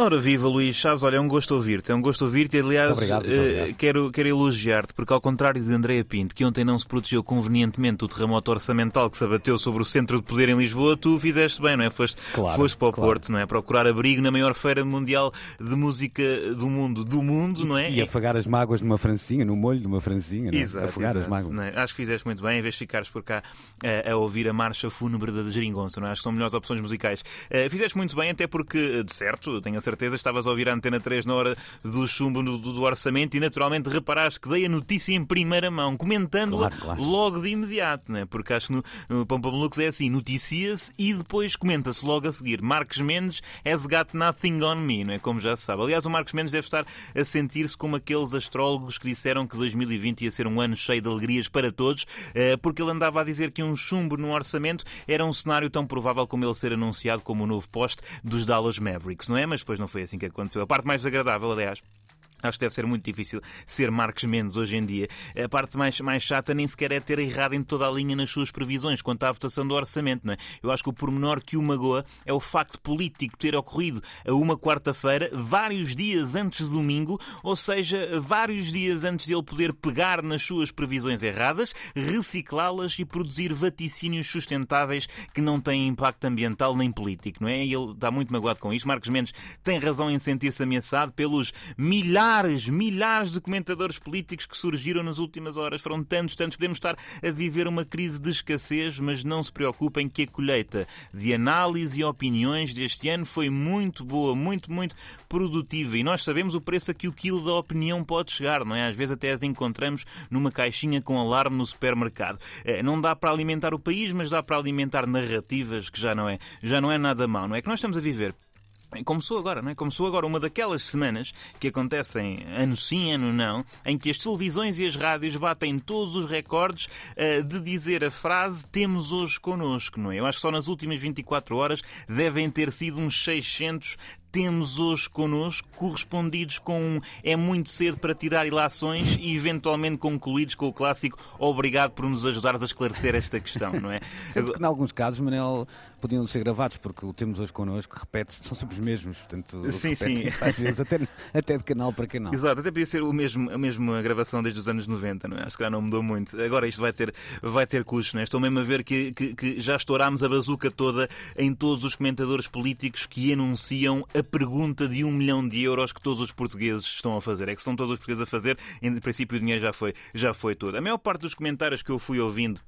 Ora viva Luís Chaves, olha, é um gosto ouvir-te, é um gosto ouvir-te e aliás Muito obrigado, muito eh, obrigado. quero, quero elogiar-te porque ao contrário de Andréa Pinto, que ontem não se protegeu convenientemente do terremoto orçamental que se abateu sobre o centro de poder em Lisboa, tu fizeste bem, não é? Foste, Claro, foste para o claro. Porto, não é? Procurar abrigo na maior feira mundial de música do mundo, do mundo, não é? E afagar as mágoas numa francinha, no molho de uma francinha, não é? Exato, afagar exato, as mágoas. é? Acho que fizeste muito bem, em vez de ficares por cá eh, a ouvir a marcha fúnebre da Geringonça, não é? Acho que são melhores opções musicais. Eh, fizeste muito bem, até porque, de certo, tenho a certeza, estavas a ouvir a Antena 3 na hora do chumbo do, do orçamento e naturalmente reparaste que dei a notícia em primeira mão, comentando-a Claro, claro. logo de imediato, não é? Porque acho que no, no Pampa Malucos é assim, noticia-se e depois comenta-se logo a seguir. Marcos Mendes has got nothing on me, não é? Como já se sabe. Aliás, o Marcos Mendes deve estar a sentir-se como aqueles astrólogos que disseram que 2020 ia ser um ano cheio de alegrias para todos, eh, porque ele andava a dizer que um chumbo no orçamento era um cenário tão provável como ele ser anunciado como o novo poste dos Dallas Mavericks, não é? Mas depois não foi assim que aconteceu. A parte mais desagradável, aliás, Acho que deve ser muito difícil ser Marcos Mendes hoje em dia. A parte mais, mais chata nem sequer é ter errado em toda a linha nas suas previsões quanto à votação do orçamento, não é? Eu acho que o pormenor que o magoa é o facto político ter ocorrido a uma quarta-feira, vários dias antes de domingo, ou seja, vários dias antes de ele poder pegar nas suas previsões erradas, reciclá-las e produzir vaticínios sustentáveis que não têm impacto ambiental nem político, não é? E ele está muito magoado com isto. Marcos Mendes tem razão em sentir-se ameaçado pelos milhares, milhares de comentadores políticos que surgiram nas últimas horas. Foram tantos, tantos. Podemos estar a viver uma crise de escassez, mas não se preocupem que a colheita de análise e opiniões deste ano foi muito boa, muito, muito produtiva. E nós sabemos o preço a que o quilo da opinião pode chegar, não é? Às vezes até as encontramos numa caixinha com alarme no supermercado. Eh, Não dá para alimentar o país, mas dá para alimentar narrativas que já não é, já não é nada mau, não é? Que nós estamos a viver Começou agora, não é? Começou agora uma daquelas semanas que acontecem ano sim, ano não, em que as televisões e as rádios batem todos os recordes eh, de dizer a frase temos hoje connosco, não é? Eu acho que só nas últimas 24 horas devem ter sido uns 600 temos hoje connosco, correspondidos com um é muito cedo para tirar ilações e eventualmente concluídos com o clássico obrigado por nos ajudares a esclarecer esta questão, não é? Sendo que, em alguns casos, Manel, podiam ser gravados, porque o temos hoje connosco, repete são sempre os mesmos. Portanto, Sim, sim. Às vezes, até, até de canal para canal. Exato, até podia ser o mesmo, a mesma gravação desde os anos 90, não é? Acho que já não mudou muito. Agora isto vai ter, vai ter custos, não é? Estou mesmo a ver que, que, que já estourámos a bazuca toda em todos os comentadores políticos que anunciam a pergunta de um milhão de euros que todos os portugueses estão a fazer. É que estão todos os portugueses a fazer, em princípio o dinheiro já foi, já foi todo. A maior parte dos comentários que eu fui ouvindo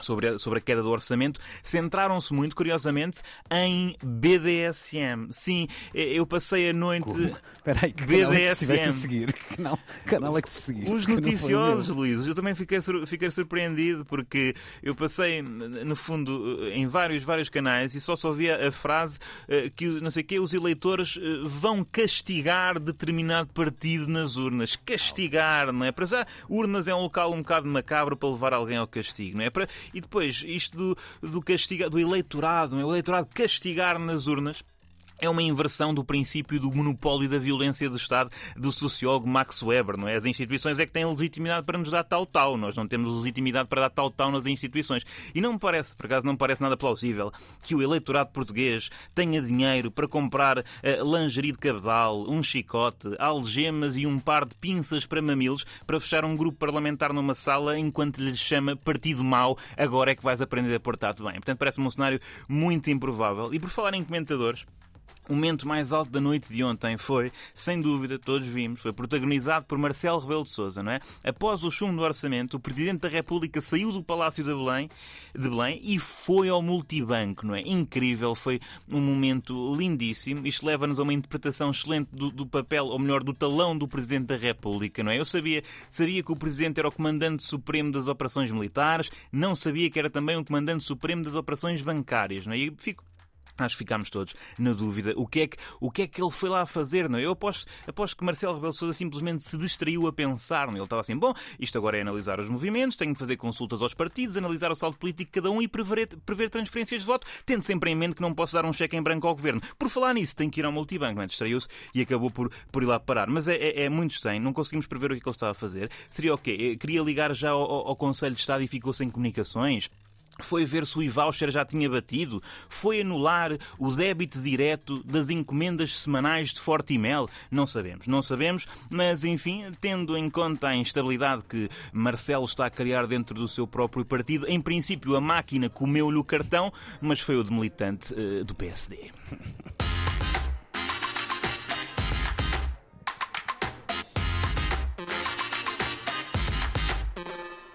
sobre a, sobre a queda do orçamento, centraram-se muito, curiosamente, em BDSM. Sim, eu passei a noite. Espera aí, que canal é que BDSM. estiveste a seguir? Que canal, canal é que seguiste? Os noticiosos. Luís, eu também fiquei, fiquei surpreendido porque eu passei, no fundo, em vários, vários canais e só só via a frase eh, que, não sei o quê, os eleitores eh, vão castigar determinado partido nas urnas. Castigar, não é? Para já, urnas é um local um bocado macabro para levar alguém ao castigo, não é? Para... E depois, isto do, do, castiga... do eleitorado? O eleitorado castigar nas urnas. É uma inversão do princípio do monopólio da violência do Estado do sociólogo Max Weber, não é? As instituições é que têm legitimidade para nos dar tal-tal. Nós não temos legitimidade para dar tal-tal nas instituições. E não me parece, por acaso, não me parece nada plausível que o eleitorado português tenha dinheiro para comprar eh, lingerie de cabedal, um chicote, algemas e um par de pinças para mamilos para fechar um grupo parlamentar numa sala enquanto lhe chama partido mau, agora é que vais aprender a portar-te bem. Portanto, parece-me um cenário muito improvável. E por falar em comentadores, o momento mais alto da noite de ontem foi, sem dúvida, todos vimos, foi protagonizado por Marcelo Rebelo de Sousa, não é? Após o chumbo do orçamento, o Presidente da República saiu do Palácio de Belém, de Belém e foi ao multibanco, não é? Incrível, foi um momento lindíssimo. Isto leva-nos a uma interpretação excelente do, do papel, ou melhor, do talão do Presidente da República, não é? Eu sabia, sabia que o Presidente era o Comandante Supremo das Operações Militares, não sabia que era também o Comandante Supremo das Operações Bancárias, não é? E fico Acho que ficámos todos na dúvida. O que é que, o que, é que ele foi lá fazer? Não? É? Eu aposto, aposto que Marcelo Rebelo Sousa simplesmente se distraiu a pensar. Não? Ele estava assim, bom, isto agora é analisar os movimentos, tenho de fazer consultas aos partidos, analisar o saldo político de cada um e prever, prever transferências de voto, tendo sempre em mente que não posso dar um cheque em branco ao governo. Por falar nisso, tem que ir ao multibanco. É? Distraiu-se e acabou por, por ir lá parar. Mas é, é, é, muito estranho, não conseguimos prever o que, é que ele estava a fazer. Seria o quê? Queria ligar já ao, ao Conselho de Estado e ficou sem comunicações? Foi ver se o e-voucher já tinha batido? Foi anular o débito direto das encomendas semanais de Fortimel? Não sabemos, não sabemos, mas enfim, tendo em conta a instabilidade que Marcelo está a criar dentro do seu próprio partido, em princípio a máquina comeu-lhe o cartão, mas foi o de militante uh, do PSD.